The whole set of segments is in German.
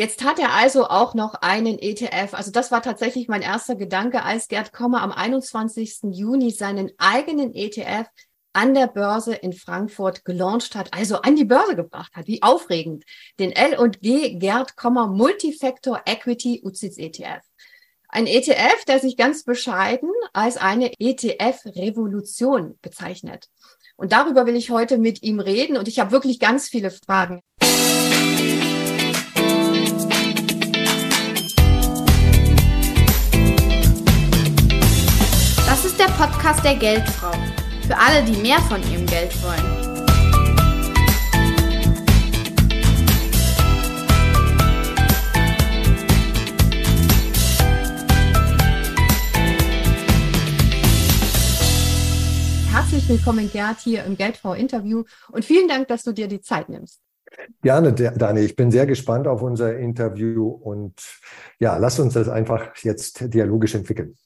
Jetzt hat er also auch noch einen ETF. Also das war tatsächlich mein erster Gedanke, als Gerd Kommer am 21. Juni seinen eigenen ETF an der Börse in Frankfurt gelauncht hat, also an die Börse gebracht hat. Wie aufregend. Den L&G Gerd Kommer Multifactor Equity UCITS ETF. Ein ETF, der sich ganz bescheiden als eine ETF-Revolution bezeichnet. Und darüber will ich heute mit ihm reden und ich habe wirklich ganz viele Fragen. Der Podcast der Geldfrau. Für alle, die mehr von ihrem Geld wollen. Herzlich willkommen, Gerd, hier im Geldfrau-Interview und vielen Dank, dass du dir die Zeit nimmst. Gerne, Dani. Ich bin sehr gespannt auf unser Interview und ja, lass uns das einfach jetzt dialogisch entwickeln.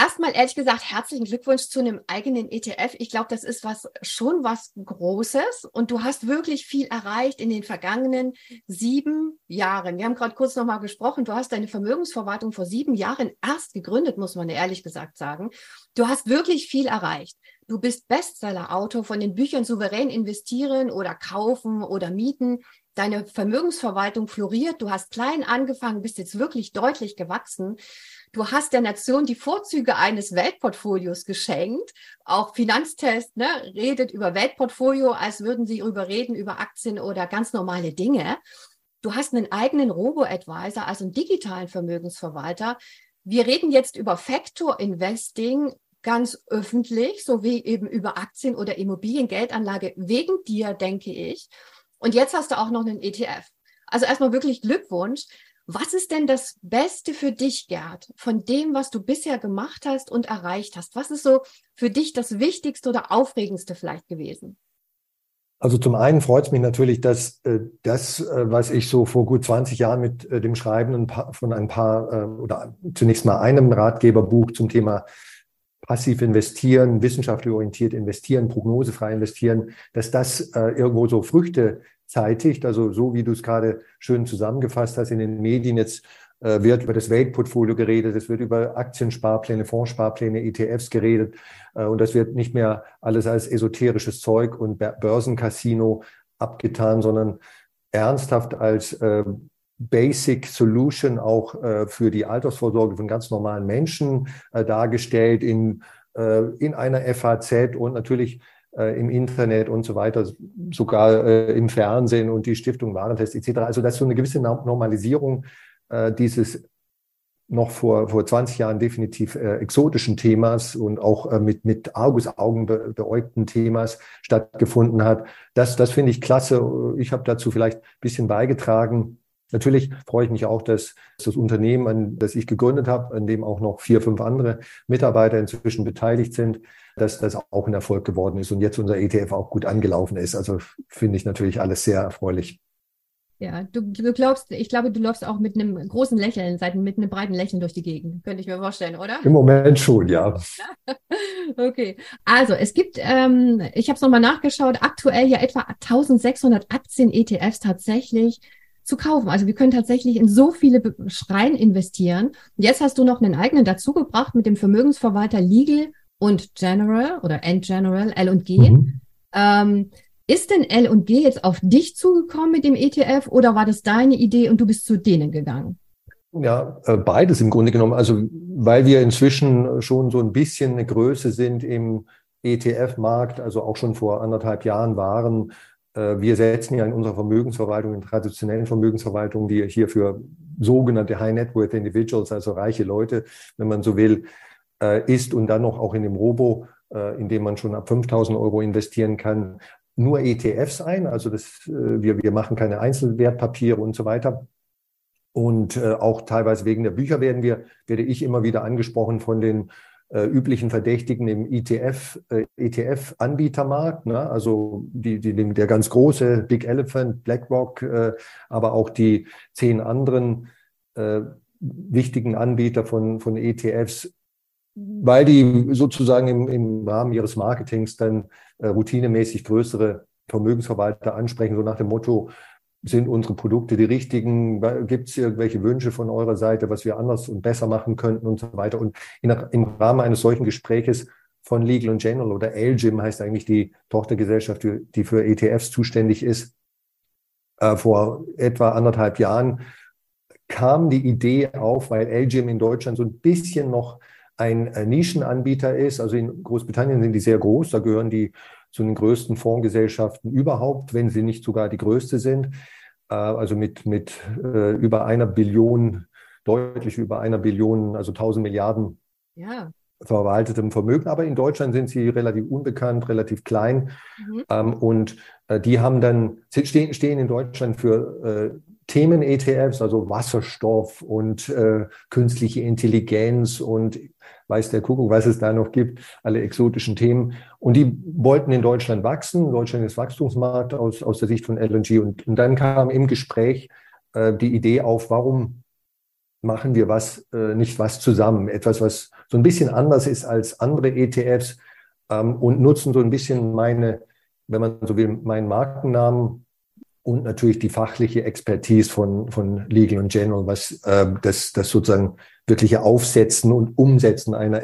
Erstmal ehrlich gesagt, herzlichen Glückwunsch zu einem eigenen ETF. Ich glaube, das ist was schon was Großes und du hast wirklich viel erreicht in den vergangenen sieben Jahren. Wir haben gerade kurz nochmal gesprochen. Du hast deine Vermögensverwaltung vor sieben Jahren erst gegründet, muss man ehrlich gesagt sagen. Du hast wirklich viel erreicht. Du bist Bestseller-Autor von den Büchern Souverän investieren oder kaufen oder mieten. Deine Vermögensverwaltung floriert. Du hast klein angefangen, bist jetzt wirklich deutlich gewachsen. Du hast der Nation die Vorzüge eines Weltportfolios geschenkt. Auch Finanztest ne, redet über Weltportfolio, als würden sie darüber reden, über Aktien oder ganz normale Dinge. Du hast einen eigenen Robo-Advisor, also einen digitalen Vermögensverwalter. Wir reden jetzt über Factor Investing ganz öffentlich, sowie eben über Aktien oder Immobiliengeldanlage wegen dir, denke ich. Und jetzt hast du auch noch einen ETF. Also erstmal wirklich Glückwunsch. Was ist denn das Beste für dich, Gerd, von dem, was du bisher gemacht hast und erreicht hast? Was ist so für dich das Wichtigste oder Aufregendste vielleicht gewesen? Also zum einen freut es mich natürlich, dass äh, das, äh, was ich so vor gut 20 Jahren mit äh, dem Schreiben ein paar, von ein paar äh, oder zunächst mal einem Ratgeberbuch zum Thema passiv investieren, wissenschaftlich orientiert investieren, prognosefrei investieren, dass das äh, irgendwo so Früchte zeitigt. Also so wie du es gerade schön zusammengefasst hast in den Medien jetzt äh, wird über das Weltportfolio geredet, es wird über Aktiensparpläne, Fondssparpläne, ETFs geredet äh, und das wird nicht mehr alles als esoterisches Zeug und Börsencasino abgetan, sondern ernsthaft als äh, Basic Solution auch äh, für die Altersvorsorge von ganz normalen Menschen äh, dargestellt in, äh, in einer FAZ und natürlich äh, im Internet und so weiter, sogar äh, im Fernsehen und die Stiftung Warentest etc. Also das ist so eine gewisse Normalisierung äh, dieses noch vor, vor 20 Jahren definitiv äh, exotischen Themas und auch äh, mit, mit Argusaugen be, beäugten Themas stattgefunden hat. Das, das finde ich klasse. Ich habe dazu vielleicht ein bisschen beigetragen. Natürlich freue ich mich auch, dass das Unternehmen, an das ich gegründet habe, an dem auch noch vier, fünf andere Mitarbeiter inzwischen beteiligt sind, dass das auch ein Erfolg geworden ist und jetzt unser ETF auch gut angelaufen ist. Also finde ich natürlich alles sehr erfreulich. Ja, du, du glaubst, ich glaube, du läufst auch mit einem großen Lächeln, mit einem breiten Lächeln durch die Gegend. Könnte ich mir vorstellen, oder? Im Moment schon, ja. okay. Also, es gibt, ähm, ich habe es nochmal nachgeschaut, aktuell ja etwa 1600 Aktien-ETFs tatsächlich zu kaufen. Also wir können tatsächlich in so viele Schreien investieren. Und jetzt hast du noch einen eigenen dazugebracht mit dem Vermögensverwalter Legal und General oder End General, L&G. Mhm. Ähm, ist denn L&G jetzt auf dich zugekommen mit dem ETF oder war das deine Idee und du bist zu denen gegangen? Ja, äh, beides im Grunde genommen. Also weil wir inzwischen schon so ein bisschen eine Größe sind im ETF-Markt, also auch schon vor anderthalb Jahren waren. Äh, wir setzen ja in unserer Vermögensverwaltung, in traditionellen Vermögensverwaltung, die hier für sogenannte High Net Worth Individuals, also reiche Leute, wenn man so will, äh, ist und dann noch auch in dem Robo, äh, in dem man schon ab 5000 Euro investieren kann, nur ETFs ein. Also das, wir, wir machen keine Einzelwertpapiere und so weiter. Und auch teilweise wegen der Bücher werden wir, werde ich immer wieder angesprochen von den äh, üblichen Verdächtigen im ETF, äh, ETF-Anbietermarkt, ne? also die, die, der ganz große Big Elephant, BlackRock, äh, aber auch die zehn anderen äh, wichtigen Anbieter von, von ETFs weil die sozusagen im, im Rahmen ihres Marketings dann äh, routinemäßig größere Vermögensverwalter ansprechen, so nach dem Motto, sind unsere Produkte die richtigen? Gibt es irgendwelche Wünsche von eurer Seite, was wir anders und besser machen könnten und so weiter? Und in, im Rahmen eines solchen Gespräches von Legal and General oder LGIM heißt eigentlich die Tochtergesellschaft, die für ETFs zuständig ist, äh, vor etwa anderthalb Jahren kam die Idee auf, weil LGIM in Deutschland so ein bisschen noch ein äh, Nischenanbieter ist. Also in Großbritannien sind die sehr groß, da gehören die zu den größten Fondsgesellschaften überhaupt, wenn sie nicht sogar die größte sind. Äh, also mit, mit äh, über einer Billion, deutlich über einer Billion, also 1000 Milliarden ja. verwaltetem Vermögen. Aber in Deutschland sind sie relativ unbekannt, relativ klein. Mhm. Ähm, und die haben dann, stehen, stehen in Deutschland für Themen-ETFs, also Wasserstoff und äh, künstliche Intelligenz und weiß der Kuckuck, was es da noch gibt, alle exotischen Themen. Und die wollten in Deutschland wachsen. Deutschland ist Wachstumsmarkt aus, aus der Sicht von LNG. Und, und dann kam im Gespräch äh, die Idee auf, warum machen wir was, äh, nicht was zusammen? Etwas, was so ein bisschen anders ist als andere ETFs ähm, und nutzen so ein bisschen meine, wenn man so will, meinen Markennamen und natürlich die fachliche Expertise von, von Legal und General, was äh, das, das sozusagen wirkliche Aufsetzen und Umsetzen einer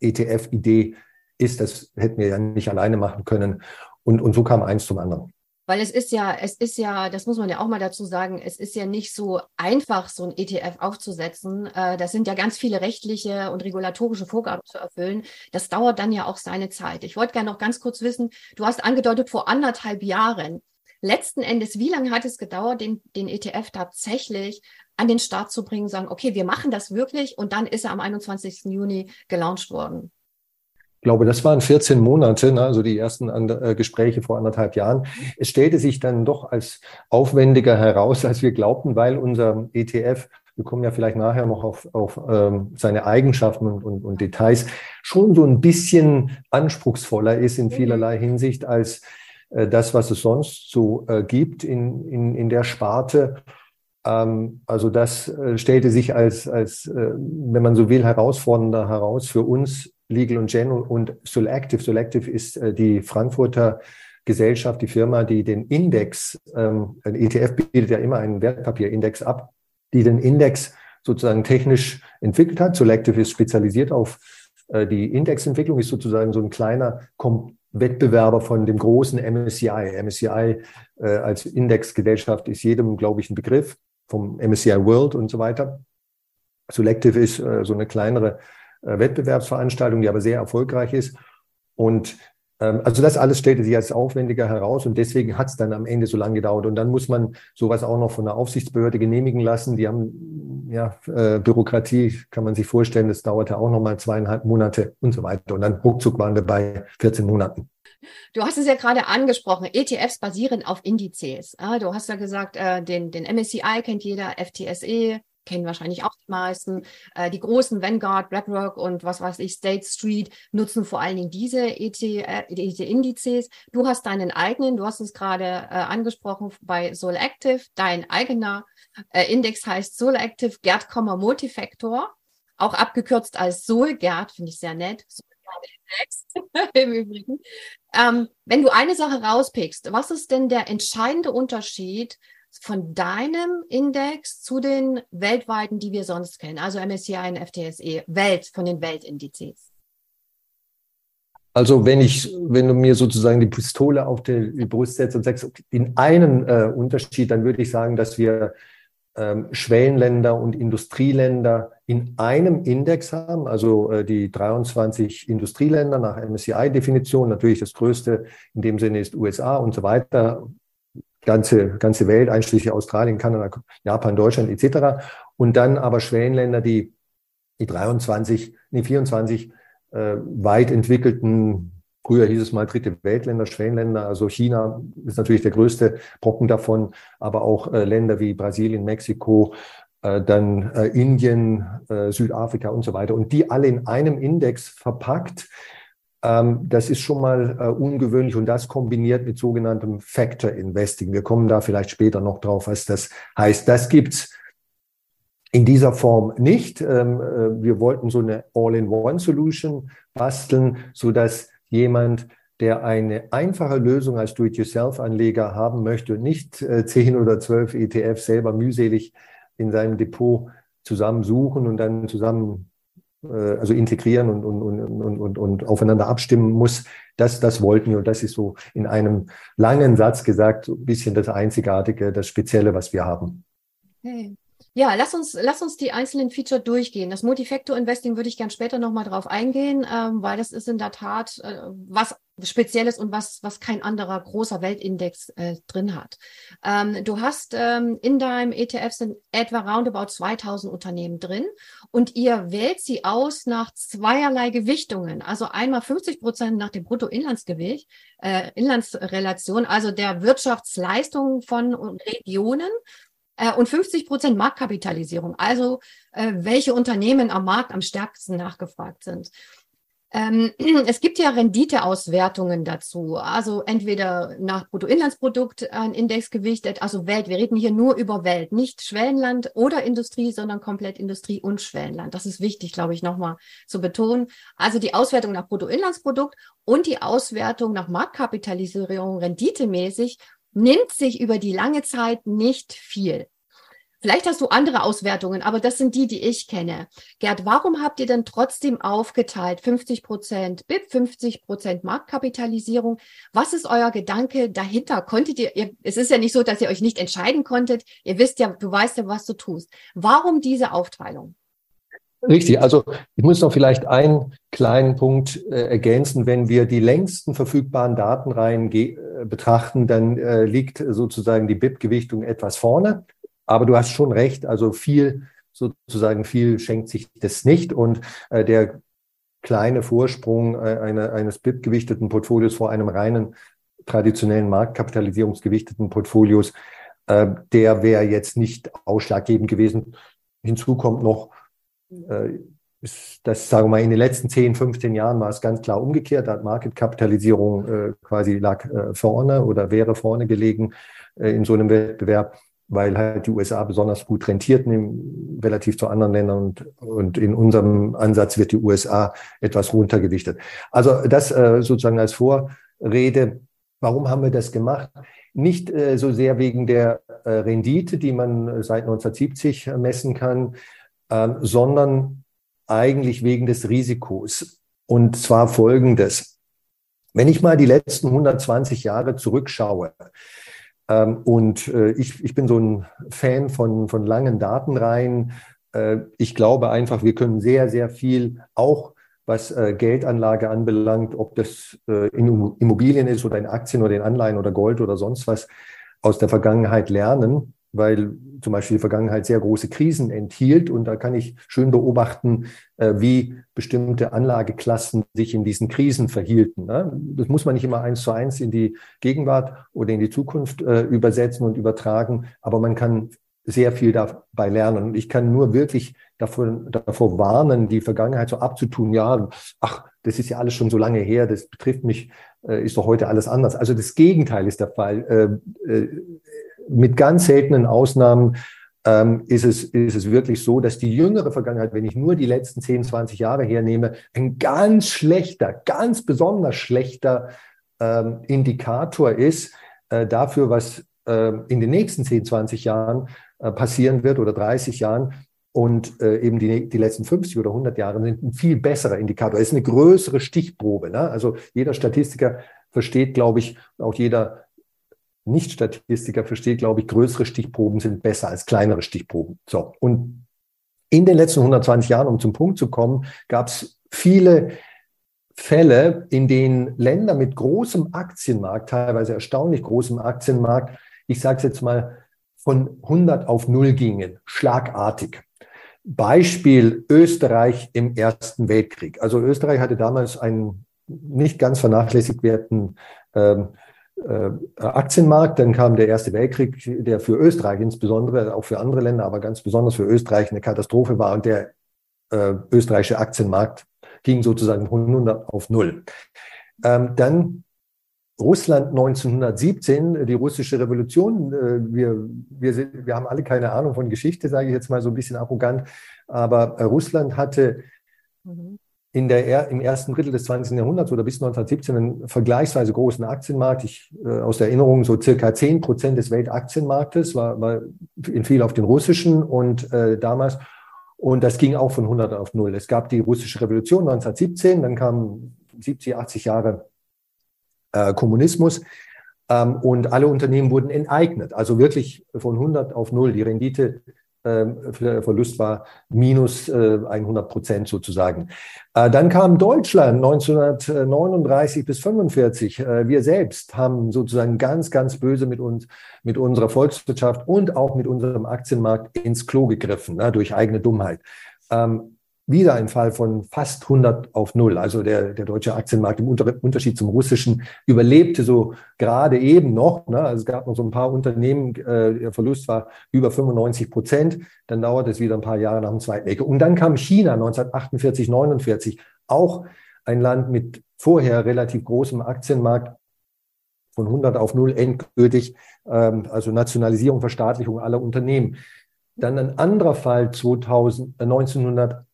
ETF-Idee ist. Das hätten wir ja nicht alleine machen können. Und, und so kam eins zum anderen. Weil es ist ja, es ist ja, das muss man ja auch mal dazu sagen, es ist ja nicht so einfach, so ein ETF aufzusetzen. Äh, das sind ja ganz viele rechtliche und regulatorische Vorgaben zu erfüllen. Das dauert dann ja auch seine Zeit. Ich wollte gerne noch ganz kurz wissen, du hast angedeutet, vor anderthalb Jahren letzten Endes, wie lange hat es gedauert, den, den ETF tatsächlich an den Start zu bringen, sagen, okay, wir machen das wirklich und dann ist er am 21. Juni gelauncht worden? Ich glaube, das waren 14 Monate, ne, also die ersten äh, Gespräche vor anderthalb Jahren. Es stellte sich dann doch als aufwendiger heraus, als wir glaubten, weil unser ETF wir kommen ja vielleicht nachher noch auf, auf ähm, seine Eigenschaften und, und, und Details, schon so ein bisschen anspruchsvoller ist in mhm. vielerlei Hinsicht als das, was es sonst so äh, gibt in, in, in der Sparte. Ähm, also das äh, stellte sich als, als wenn man so will, herausfordernder heraus für uns, Legal und General und Selective. Selective ist die Frankfurter Gesellschaft, die Firma, die den Index, ähm, ein ETF bietet ja immer einen Wertpapierindex ab, die den Index sozusagen technisch entwickelt hat. Selective ist spezialisiert auf die Indexentwicklung, ist sozusagen so ein kleiner Wettbewerber von dem großen MSCI. MSCI äh, als Indexgesellschaft ist jedem, glaube ich, ein Begriff vom MSCI World und so weiter. Selective ist äh, so eine kleinere äh, Wettbewerbsveranstaltung, die aber sehr erfolgreich ist. Und also das alles stellte sich als aufwendiger heraus und deswegen hat es dann am Ende so lange gedauert. Und dann muss man sowas auch noch von der Aufsichtsbehörde genehmigen lassen. Die haben ja äh, Bürokratie, kann man sich vorstellen, das dauerte auch noch mal zweieinhalb Monate und so weiter. Und dann ruckzuck waren wir bei 14 Monaten. Du hast es ja gerade angesprochen, ETFs basieren auf Indizes. Du hast ja gesagt, äh, den, den MSCI kennt jeder, FTSE, kennen wahrscheinlich auch die meisten. Äh, die großen Vanguard, BlackRock und was weiß ich, State Street nutzen vor allen Dingen diese, ET, äh, Indizes. Du hast deinen eigenen, du hast es gerade äh, angesprochen bei Solactive. Dein eigener äh, Index heißt Solactive Gerd, Multifactor, auch abgekürzt als SolGerd, finde ich sehr nett. Im Übrigen. Ähm, wenn du eine Sache rauspickst, was ist denn der entscheidende Unterschied von deinem Index zu den weltweiten, die wir sonst kennen, also MSCI und FTSE, Welt, von den Weltindizes? Also wenn ich, wenn du mir sozusagen die Pistole auf die, Brust setzt und sagst, den einen äh, Unterschied, dann würde ich sagen, dass wir ähm, Schwellenländer und Industrieländer in einem Index haben, also äh, die 23 Industrieländer nach MSCI-Definition. Natürlich das größte in dem Sinne ist USA und so weiter ganze, ganze Welt, einschließlich Australien, Kanada, Japan, Deutschland etc. Und dann aber Schwellenländer, die die 23, nee, 24 äh, weit entwickelten, früher hieß es mal dritte Weltländer, Schwellenländer, also China ist natürlich der größte Brocken davon, aber auch äh, Länder wie Brasilien, Mexiko, äh, dann äh, Indien, äh, Südafrika und so weiter. Und die alle in einem Index verpackt, das ist schon mal äh, ungewöhnlich und das kombiniert mit sogenanntem Factor Investing. Wir kommen da vielleicht später noch drauf, was das heißt. Das gibt's in dieser Form nicht. Ähm, äh, wir wollten so eine All-in-One-Solution basteln, so dass jemand der eine einfache Lösung als Do-it-yourself-Anleger haben möchte und nicht äh, 10 oder 12 ETFs selber mühselig in seinem Depot zusammensuchen und dann zusammen also integrieren und, und, und, und, und aufeinander abstimmen muss, das, das wollten wir. Und das ist so in einem langen Satz gesagt, ein bisschen das Einzigartige, das Spezielle, was wir haben. Okay. Ja, lass uns, lass uns die einzelnen Feature durchgehen. Das Multifactor Investing würde ich gern später nochmal drauf eingehen, ähm, weil das ist in der Tat äh, was Spezielles und was, was kein anderer großer Weltindex äh, drin hat. Ähm, du hast ähm, in deinem ETF sind etwa roundabout 2000 Unternehmen drin und ihr wählt sie aus nach zweierlei Gewichtungen. Also einmal 50 Prozent nach dem Bruttoinlandsgewicht, äh, Inlandsrelation, also der Wirtschaftsleistung von Regionen äh, und 50 Prozent Marktkapitalisierung, also äh, welche Unternehmen am Markt am stärksten nachgefragt sind. Ähm, es gibt ja Renditeauswertungen dazu, also entweder nach Bruttoinlandsprodukt ein Index gewichtet, also Welt. Wir reden hier nur über Welt, nicht Schwellenland oder Industrie, sondern komplett Industrie und Schwellenland. Das ist wichtig, glaube ich, nochmal zu betonen. Also die Auswertung nach Bruttoinlandsprodukt und die Auswertung nach Marktkapitalisierung renditemäßig nimmt sich über die lange Zeit nicht viel. Vielleicht hast du andere Auswertungen, aber das sind die, die ich kenne. Gerd, warum habt ihr denn trotzdem aufgeteilt 50 Prozent BIP, 50 Prozent Marktkapitalisierung? Was ist euer Gedanke dahinter? Konntet ihr, ihr, es ist ja nicht so, dass ihr euch nicht entscheiden konntet. Ihr wisst ja, du weißt ja, was du tust. Warum diese Aufteilung? Richtig, also ich muss noch vielleicht einen kleinen Punkt äh, ergänzen. Wenn wir die längsten verfügbaren Datenreihen äh, betrachten, dann äh, liegt sozusagen die BIP-Gewichtung etwas vorne. Aber du hast schon recht, also viel, sozusagen viel schenkt sich das nicht. Und äh, der kleine Vorsprung äh, eine, eines BIP-gewichteten Portfolios vor einem reinen traditionellen Marktkapitalisierungsgewichteten Portfolios, äh, der wäre jetzt nicht ausschlaggebend gewesen. Hinzu kommt noch, äh, das sagen wir mal, in den letzten 10, 15 Jahren war es ganz klar umgekehrt. Da hat Marketkapitalisierung äh, quasi lag äh, vorne oder wäre vorne gelegen äh, in so einem Wettbewerb, weil halt die USA besonders gut rentiert relativ zu anderen Ländern und, und in unserem Ansatz wird die USA etwas runtergewichtet. Also das äh, sozusagen als Vorrede. Warum haben wir das gemacht? Nicht äh, so sehr wegen der äh, Rendite, die man seit 1970 messen kann, ähm, sondern eigentlich wegen des Risikos. Und zwar folgendes. Wenn ich mal die letzten 120 Jahre zurückschaue, und äh, ich, ich bin so ein Fan von, von langen Datenreihen, äh, ich glaube einfach, wir können sehr, sehr viel auch was äh, Geldanlage anbelangt, ob das äh, in Immobilien ist oder in Aktien oder in Anleihen oder Gold oder sonst was, aus der Vergangenheit lernen weil zum Beispiel die Vergangenheit sehr große Krisen enthielt. Und da kann ich schön beobachten, äh, wie bestimmte Anlageklassen sich in diesen Krisen verhielten. Ne? Das muss man nicht immer eins zu eins in die Gegenwart oder in die Zukunft äh, übersetzen und übertragen, aber man kann sehr viel dabei lernen. Und ich kann nur wirklich davor, davor warnen, die Vergangenheit so abzutun. Ja, ach, das ist ja alles schon so lange her, das betrifft mich, äh, ist doch heute alles anders. Also das Gegenteil ist der Fall mit ganz seltenen Ausnahmen ähm, ist, es, ist es wirklich so, dass die jüngere Vergangenheit, wenn ich nur die letzten 10, 20 Jahre hernehme, ein ganz schlechter, ganz besonders schlechter ähm, Indikator ist äh, dafür, was äh, in den nächsten 10, 20 Jahren äh, passieren wird oder 30 Jahren. Und äh, eben die, die letzten 50 oder 100 Jahre sind ein viel besserer Indikator. Es ist eine größere Stichprobe. Ne? Also jeder Statistiker versteht, glaube ich, auch jeder nicht-Statistiker versteht, glaube ich, größere Stichproben sind besser als kleinere Stichproben. So. Und in den letzten 120 Jahren, um zum Punkt zu kommen, gab es viele Fälle, in denen Länder mit großem Aktienmarkt, teilweise erstaunlich großem Aktienmarkt, ich sage es jetzt mal, von 100 auf 0 gingen, schlagartig. Beispiel Österreich im Ersten Weltkrieg. Also Österreich hatte damals einen nicht ganz vernachlässigt werten ähm, äh, Aktienmarkt. Dann kam der Erste Weltkrieg, der für Österreich insbesondere, auch für andere Länder, aber ganz besonders für Österreich eine Katastrophe war. Und der äh, österreichische Aktienmarkt ging sozusagen von 100 auf 0. Ähm, dann Russland 1917, die russische Revolution. Äh, wir, wir, sind, wir haben alle keine Ahnung von Geschichte, sage ich jetzt mal so ein bisschen arrogant. Aber äh, Russland hatte mhm in der, im ersten Drittel des 20. Jahrhunderts oder bis 1917 einen vergleichsweise großen Aktienmarkt. Ich, äh, aus der Erinnerung so circa 10 Prozent des Weltaktienmarktes war, war in viel auf den russischen und äh, damals. Und das ging auch von 100 auf 0. Es gab die russische Revolution 1917, dann kamen 70, 80 Jahre äh, Kommunismus. Ähm, und alle Unternehmen wurden enteignet, also wirklich von 100 auf 0. Die Rendite Verlust war minus 100 äh, Prozent sozusagen. Äh, dann kam Deutschland 1939 bis 45. Äh, wir selbst haben sozusagen ganz, ganz böse mit uns, mit unserer Volkswirtschaft und auch mit unserem Aktienmarkt ins Klo gegriffen, ne, durch eigene Dummheit. Ähm, wieder ein Fall von fast 100 auf Null. Also der, der deutsche Aktienmarkt im Unter Unterschied zum russischen überlebte so gerade eben noch. Ne? Also es gab noch so ein paar Unternehmen, äh, der Verlust war über 95 Prozent. Dann dauert es wieder ein paar Jahre nach dem Zweiten Weltkrieg. Und dann kam China 1948, 49, auch ein Land mit vorher relativ großem Aktienmarkt von 100 auf Null endgültig, ähm, also Nationalisierung, Verstaatlichung aller Unternehmen. Dann ein anderer Fall 2000, äh, 1900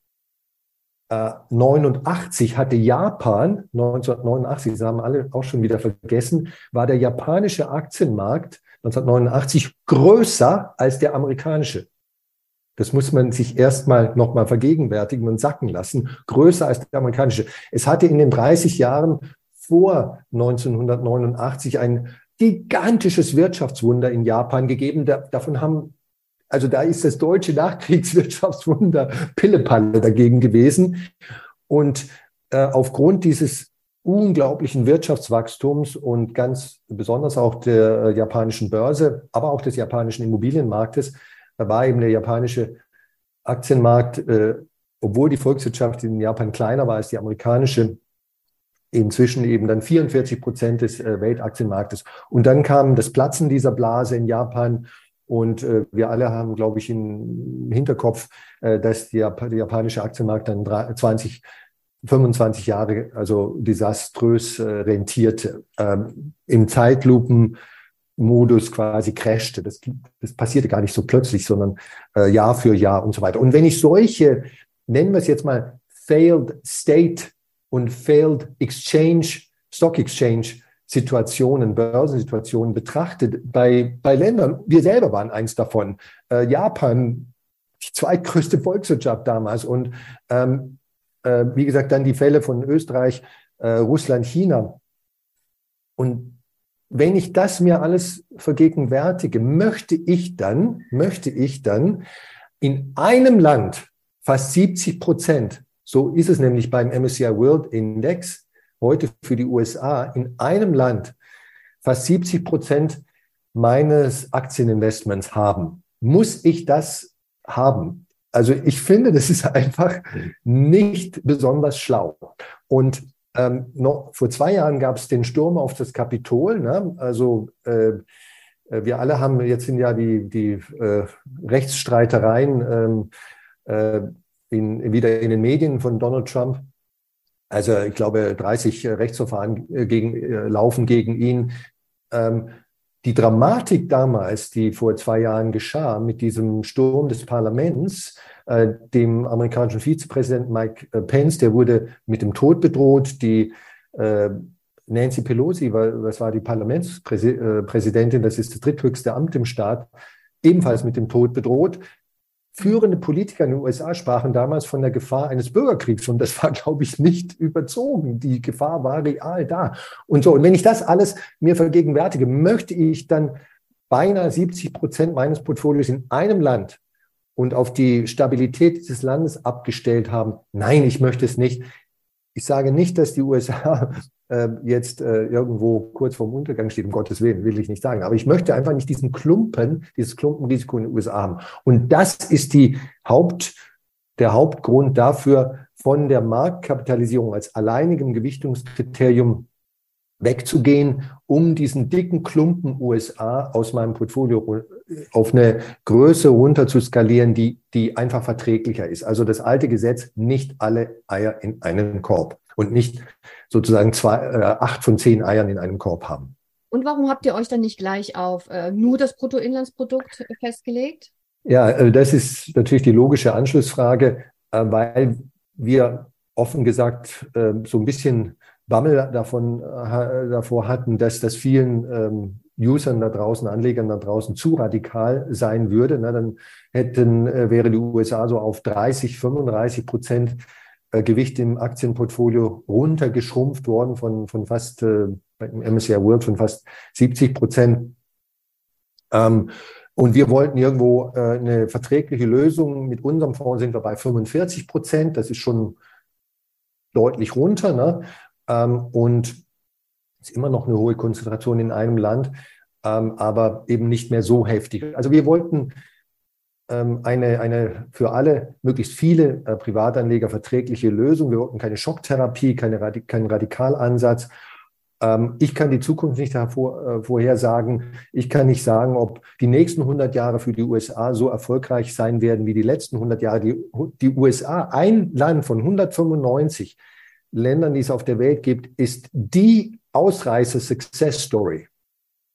89 hatte Japan, 1989, das haben alle auch schon wieder vergessen, war der japanische Aktienmarkt 1989 größer als der amerikanische. Das muss man sich erstmal nochmal vergegenwärtigen und sacken lassen. Größer als der amerikanische. Es hatte in den 30 Jahren vor 1989 ein gigantisches Wirtschaftswunder in Japan gegeben. davon haben also da ist das deutsche Nachkriegswirtschaftswunder Pillepalle dagegen gewesen. Und äh, aufgrund dieses unglaublichen Wirtschaftswachstums und ganz besonders auch der äh, japanischen Börse, aber auch des japanischen Immobilienmarktes, da war eben der japanische Aktienmarkt, äh, obwohl die Volkswirtschaft in Japan kleiner war als die amerikanische, inzwischen eben dann 44 Prozent des äh, Weltaktienmarktes. Und dann kam das Platzen dieser Blase in Japan und äh, wir alle haben, glaube ich, im Hinterkopf, äh, dass der, der japanische Aktienmarkt dann 20, 25 Jahre also desaströs äh, rentierte, ähm, im Zeitlupenmodus quasi crashte. Das, das passierte gar nicht so plötzlich, sondern äh, Jahr für Jahr und so weiter. Und wenn ich solche, nennen wir es jetzt mal, failed state und failed exchange, stock exchange Situationen, Börsensituationen betrachtet, bei, bei Ländern, wir selber waren eins davon, äh, Japan, die zweitgrößte Volkswirtschaft damals. Und ähm, äh, wie gesagt dann die Fälle von Österreich, äh, Russland, China. Und wenn ich das mir alles vergegenwärtige, möchte ich dann, möchte ich dann in einem Land fast 70 Prozent, so ist es nämlich beim MSCI World Index, heute für die USA in einem Land fast 70 Prozent meines Aktieninvestments haben. Muss ich das haben? Also ich finde, das ist einfach nicht besonders schlau. Und ähm, noch vor zwei Jahren gab es den Sturm auf das Kapitol. Ne? Also äh, äh, wir alle haben jetzt sind ja die, die äh, Rechtsstreitereien ähm, äh, in, wieder in den Medien von Donald Trump also ich glaube, 30 Rechtsverfahren äh, gegen, äh, laufen gegen ihn. Ähm, die Dramatik damals, die vor zwei Jahren geschah mit diesem Sturm des Parlaments, äh, dem amerikanischen Vizepräsidenten Mike äh, Pence, der wurde mit dem Tod bedroht. Die äh, Nancy Pelosi, was war die Parlamentspräsidentin, das ist das dritthöchste Amt im Staat, ebenfalls mit dem Tod bedroht. Führende Politiker in den USA sprachen damals von der Gefahr eines Bürgerkriegs und das war, glaube ich, nicht überzogen. Die Gefahr war real da. Und so, und wenn ich das alles mir vergegenwärtige, möchte ich dann beinahe 70 Prozent meines Portfolios in einem Land und auf die Stabilität dieses Landes abgestellt haben. Nein, ich möchte es nicht. Ich sage nicht, dass die USA jetzt äh, irgendwo kurz vorm Untergang steht, um Gottes Willen, will ich nicht sagen. Aber ich möchte einfach nicht diesen Klumpen, dieses Klumpenrisiko in den USA haben. Und das ist die Haupt, der Hauptgrund dafür, von der Marktkapitalisierung als alleinigem Gewichtungskriterium wegzugehen, um diesen dicken Klumpen USA aus meinem Portfolio auf eine Größe runter zu skalieren, die, die einfach verträglicher ist. Also das alte Gesetz, nicht alle Eier in einen Korb und nicht sozusagen zwei, äh, acht von zehn Eiern in einem Korb haben. Und warum habt ihr euch dann nicht gleich auf äh, nur das Bruttoinlandsprodukt festgelegt? Ja, äh, das ist natürlich die logische Anschlussfrage, äh, weil wir offen gesagt äh, so ein bisschen Bammel davon, äh, davor hatten, dass das vielen ähm, Usern da draußen, Anlegern da draußen zu radikal sein würde. Na, dann hätten, äh, wäre die USA so auf 30, 35 Prozent äh, Gewicht im Aktienportfolio runtergeschrumpft worden von, von fast, äh, beim MSCI World von fast 70 Prozent. Ähm, und wir wollten irgendwo äh, eine verträgliche Lösung. Mit unserem Fonds sind wir bei 45 Prozent. Das ist schon deutlich runter. Ne? Ähm, und ist immer noch eine hohe Konzentration in einem Land, ähm, aber eben nicht mehr so heftig. Also wir wollten eine, eine für alle, möglichst viele äh, Privatanleger verträgliche Lösung. Wir wollten keine Schocktherapie, keine, keinen Radikalansatz. Ähm, ich kann die Zukunft nicht hervor, äh, vorhersagen. Ich kann nicht sagen, ob die nächsten 100 Jahre für die USA so erfolgreich sein werden wie die letzten 100 Jahre. Die, die USA, ein Land von 195 Ländern, die es auf der Welt gibt, ist die Ausreißer-Success-Story.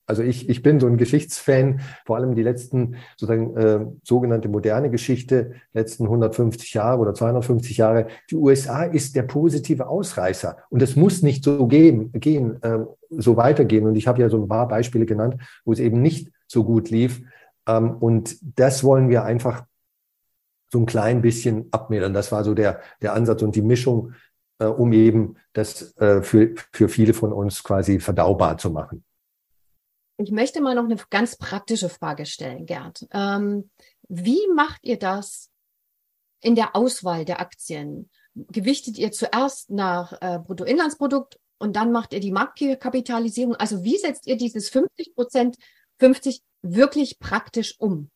Also ich, ich bin so ein Geschichtsfan, vor allem die letzten sozusagen äh, sogenannte moderne Geschichte, letzten 150 Jahre oder 250 Jahre. Die USA ist der positive Ausreißer und es muss nicht so gehen, gehen äh, so weitergehen. Und ich habe ja so ein paar Beispiele genannt, wo es eben nicht so gut lief. Ähm, und das wollen wir einfach so ein klein bisschen abmildern. Das war so der, der Ansatz und die Mischung äh, um eben das äh, für, für viele von uns quasi verdaubar zu machen. Ich möchte mal noch eine ganz praktische Frage stellen, Gerd. Ähm, wie macht ihr das in der Auswahl der Aktien? Gewichtet ihr zuerst nach äh, Bruttoinlandsprodukt und dann macht ihr die Marktkapitalisierung? Also wie setzt ihr dieses 50 Prozent 50 wirklich praktisch um?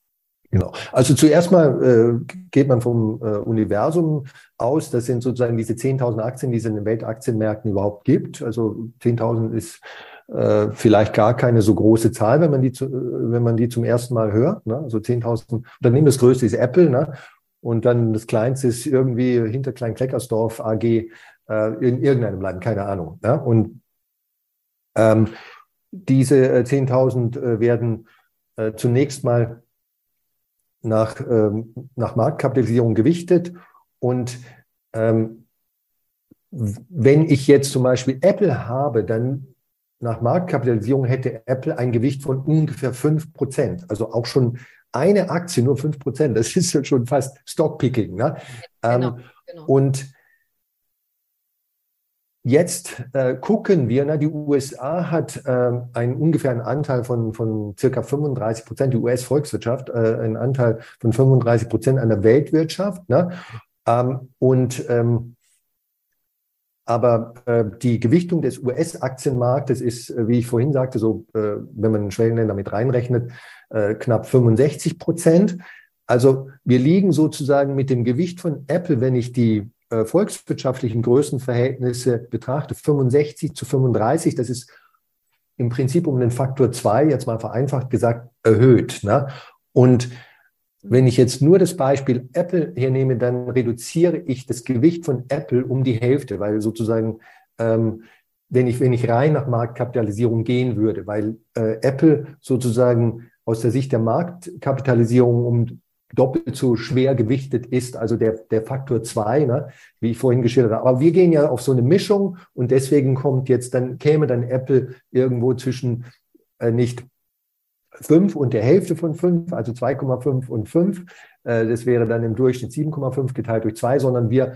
Genau. Also zuerst mal äh, geht man vom äh, Universum aus. Das sind sozusagen diese 10.000 Aktien, die es in den Weltaktienmärkten überhaupt gibt. Also 10.000 ist äh, vielleicht gar keine so große Zahl, wenn man die, zu, äh, wenn man die zum ersten Mal hört. Ne? Also 10.000 Unternehmen. Das größte ist Apple. Ne? Und dann das kleinste ist irgendwie hinter Klein-Kleckersdorf AG äh, in irgendeinem Land, keine Ahnung. Ne? Und ähm, diese äh, 10.000 äh, werden äh, zunächst mal nach, ähm, nach Marktkapitalisierung gewichtet. Und ähm, wenn ich jetzt zum Beispiel Apple habe, dann nach Marktkapitalisierung hätte Apple ein Gewicht von ungefähr fünf Prozent. Also auch schon eine Aktie nur fünf Prozent. Das ist schon fast Stockpicking. Ne? Genau, ähm, genau. Und Jetzt äh, gucken wir, na, die USA hat äh, einen ungefähren Anteil von, von circa 35 Prozent, die US-Volkswirtschaft, äh, einen Anteil von 35 Prozent an der Weltwirtschaft. Ne? Ähm, und ähm, aber äh, die Gewichtung des US-Aktienmarktes ist, äh, wie ich vorhin sagte, so, äh, wenn man Schwellenländer mit reinrechnet, äh, knapp 65 Prozent. Also wir liegen sozusagen mit dem Gewicht von Apple, wenn ich die äh, volkswirtschaftlichen Größenverhältnisse betrachte, 65 zu 35, das ist im Prinzip um den Faktor zwei, jetzt mal vereinfacht gesagt, erhöht. Ne? Und wenn ich jetzt nur das Beispiel Apple hernehme, dann reduziere ich das Gewicht von Apple um die Hälfte, weil sozusagen, ähm, wenn ich, wenn ich rein nach Marktkapitalisierung gehen würde, weil äh, Apple sozusagen aus der Sicht der Marktkapitalisierung um doppelt so schwer gewichtet ist, also der, der Faktor zwei, ne, wie ich vorhin geschildert habe. Aber wir gehen ja auf so eine Mischung und deswegen kommt jetzt dann, käme dann Apple irgendwo zwischen äh, nicht fünf und der Hälfte von fünf, also 2,5 und fünf. Äh, das wäre dann im Durchschnitt 7,5 geteilt durch zwei, sondern wir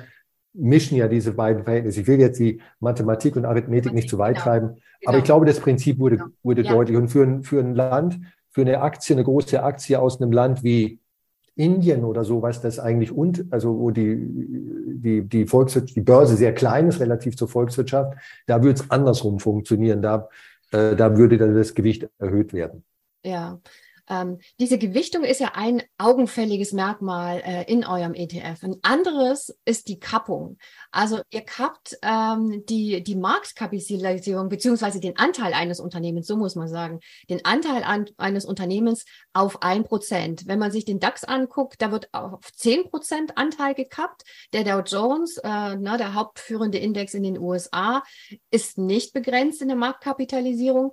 mischen ja diese beiden Verhältnisse. Ich will jetzt die Mathematik und Arithmetik nicht zu weit genau. treiben, genau. aber ich glaube, das Prinzip wurde, genau. wurde ja. deutlich. Und für ein, für ein Land, für eine Aktie, eine große Aktie aus einem Land wie Indien oder so, was das eigentlich und, also wo die, die, die Volkswirtschaft, die Börse sehr klein ist relativ zur Volkswirtschaft, da würde es andersrum funktionieren. Da, äh, da würde dann das Gewicht erhöht werden. Ja, ähm, diese Gewichtung ist ja ein augenfälliges Merkmal äh, in eurem ETF. Ein anderes ist die Kappung. Also ihr kappt ähm, die, die Marktkapitalisierung beziehungsweise den Anteil eines Unternehmens, so muss man sagen, den Anteil an, eines Unternehmens auf ein Prozent. Wenn man sich den DAX anguckt, da wird auf zehn Prozent Anteil gekappt. Der Dow Jones, äh, ne, der hauptführende Index in den USA, ist nicht begrenzt in der Marktkapitalisierung.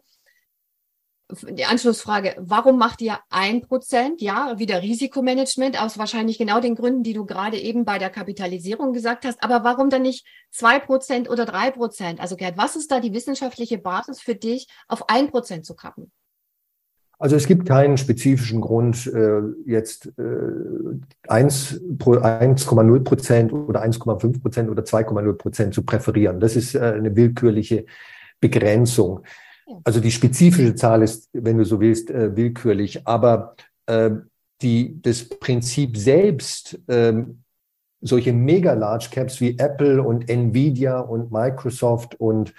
Die Anschlussfrage, warum macht ihr ein Prozent? Ja, wieder Risikomanagement aus wahrscheinlich genau den Gründen, die du gerade eben bei der Kapitalisierung gesagt hast. Aber warum dann nicht zwei Prozent oder drei Prozent? Also Gerd, was ist da die wissenschaftliche Basis für dich, auf ein Prozent zu kappen? Also es gibt keinen spezifischen Grund, äh, jetzt äh, 1,0 Prozent oder 1,5 Prozent oder 2,0 Prozent zu präferieren. Das ist äh, eine willkürliche Begrenzung. Also die spezifische Zahl ist, wenn du so willst, äh, willkürlich, aber äh, die, das Prinzip selbst, äh, solche mega Large Caps wie Apple und Nvidia und Microsoft und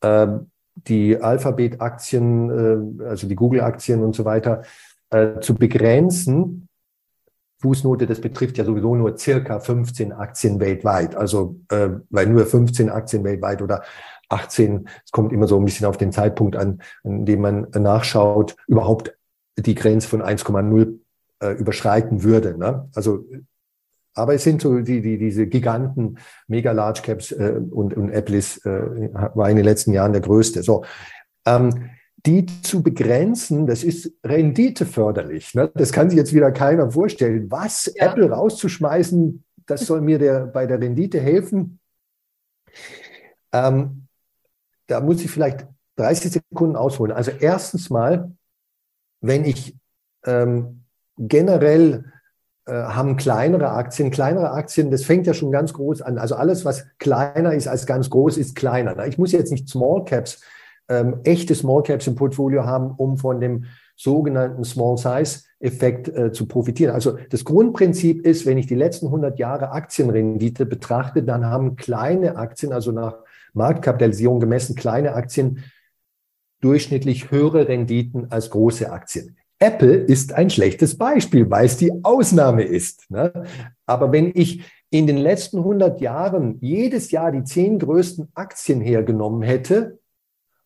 äh, die Alphabet-Aktien, äh, also die Google-Aktien und so weiter, äh, zu begrenzen. Fußnote, das betrifft ja sowieso nur circa 15 Aktien weltweit. Also, äh, weil nur 15 Aktien weltweit oder 18, es kommt immer so ein bisschen auf den Zeitpunkt an, an dem man nachschaut, überhaupt die Grenze von 1,0 äh, überschreiten würde. Ne? Also aber es sind so die, die, diese Giganten, mega Large Caps äh, und, und Apple ist, äh, war in den letzten Jahren der größte. So, ähm, die zu begrenzen, das ist renditeförderlich. Ne? Das kann sich jetzt wieder keiner vorstellen. Was ja. Apple rauszuschmeißen, das soll mir der, bei der Rendite helfen. Ähm, da muss ich vielleicht 30 Sekunden ausholen. Also erstens mal, wenn ich ähm, generell äh, haben kleinere Aktien, kleinere Aktien, das fängt ja schon ganz groß an. Also alles, was kleiner ist als ganz groß, ist kleiner. Ich muss jetzt nicht Small Caps, ähm, echte Small Caps im Portfolio haben, um von dem sogenannten Small Size Effekt äh, zu profitieren. Also das Grundprinzip ist, wenn ich die letzten 100 Jahre Aktienrendite betrachte, dann haben kleine Aktien, also nach Marktkapitalisierung gemessen, kleine Aktien durchschnittlich höhere Renditen als große Aktien. Apple ist ein schlechtes Beispiel, weil es die Ausnahme ist. Ne? Aber wenn ich in den letzten 100 Jahren jedes Jahr die zehn größten Aktien hergenommen hätte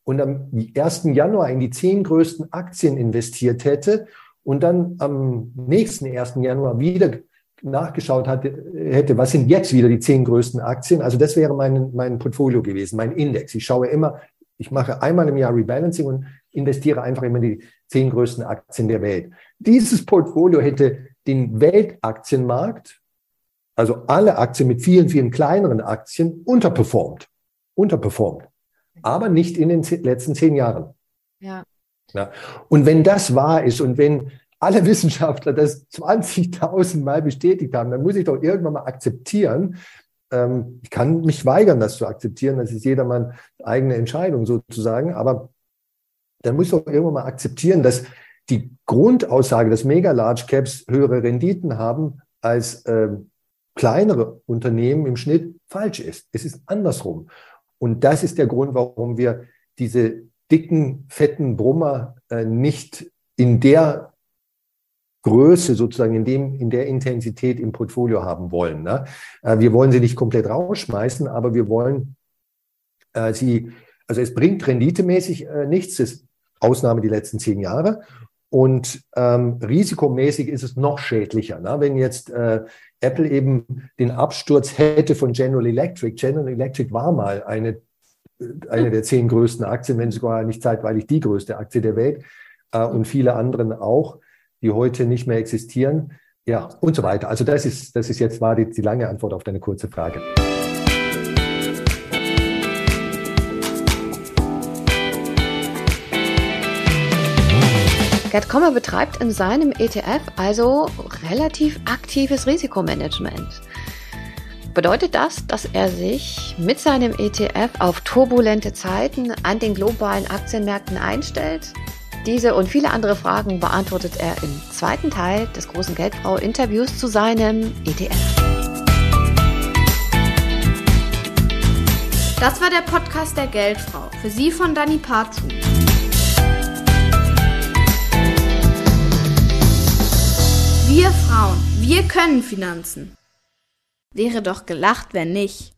und am 1. Januar in die zehn größten Aktien investiert hätte und dann am nächsten 1. Januar wieder nachgeschaut hatte, hätte, was sind jetzt wieder die zehn größten Aktien? Also das wäre mein, mein Portfolio gewesen, mein Index. Ich schaue immer, ich mache einmal im Jahr Rebalancing und investiere einfach immer die zehn größten Aktien der Welt. Dieses Portfolio hätte den Weltaktienmarkt, also alle Aktien mit vielen, vielen kleineren Aktien, unterperformt. Unterperformt. Aber nicht in den letzten zehn Jahren. Ja. ja. Und wenn das wahr ist und wenn alle Wissenschaftler das 20.000 Mal bestätigt haben, dann muss ich doch irgendwann mal akzeptieren, ähm, ich kann mich weigern, das zu akzeptieren, das ist jedermann eigene Entscheidung sozusagen, aber dann muss ich doch irgendwann mal akzeptieren, dass die Grundaussage, dass Mega Large Caps höhere Renditen haben als äh, kleinere Unternehmen im Schnitt falsch ist. Es ist andersrum. Und das ist der Grund, warum wir diese dicken, fetten Brummer äh, nicht in der Größe sozusagen in dem, in der Intensität im Portfolio haben wollen. Ne? Äh, wir wollen sie nicht komplett rausschmeißen, aber wir wollen äh, sie, also es bringt renditemäßig äh, nichts, ist Ausnahme die letzten zehn Jahre. Und ähm, risikomäßig ist es noch schädlicher. Ne? Wenn jetzt äh, Apple eben den Absturz hätte von General Electric. General Electric war mal eine, eine der zehn größten Aktien, wenn sogar nicht zeitweilig die größte Aktie der Welt äh, und viele anderen auch die heute nicht mehr existieren. Ja, und so weiter. Also das ist, das ist jetzt war die, die lange Antwort auf deine kurze Frage. Gerd Kommer betreibt in seinem ETF also relativ aktives Risikomanagement. Bedeutet das, dass er sich mit seinem ETF auf turbulente Zeiten an den globalen Aktienmärkten einstellt? Diese und viele andere Fragen beantwortet er im zweiten Teil des großen Geldfrau-Interviews zu seinem ETF. Das war der Podcast der Geldfrau, für Sie von Dani Pazu. Wir Frauen, wir können Finanzen. Wäre doch gelacht, wenn nicht.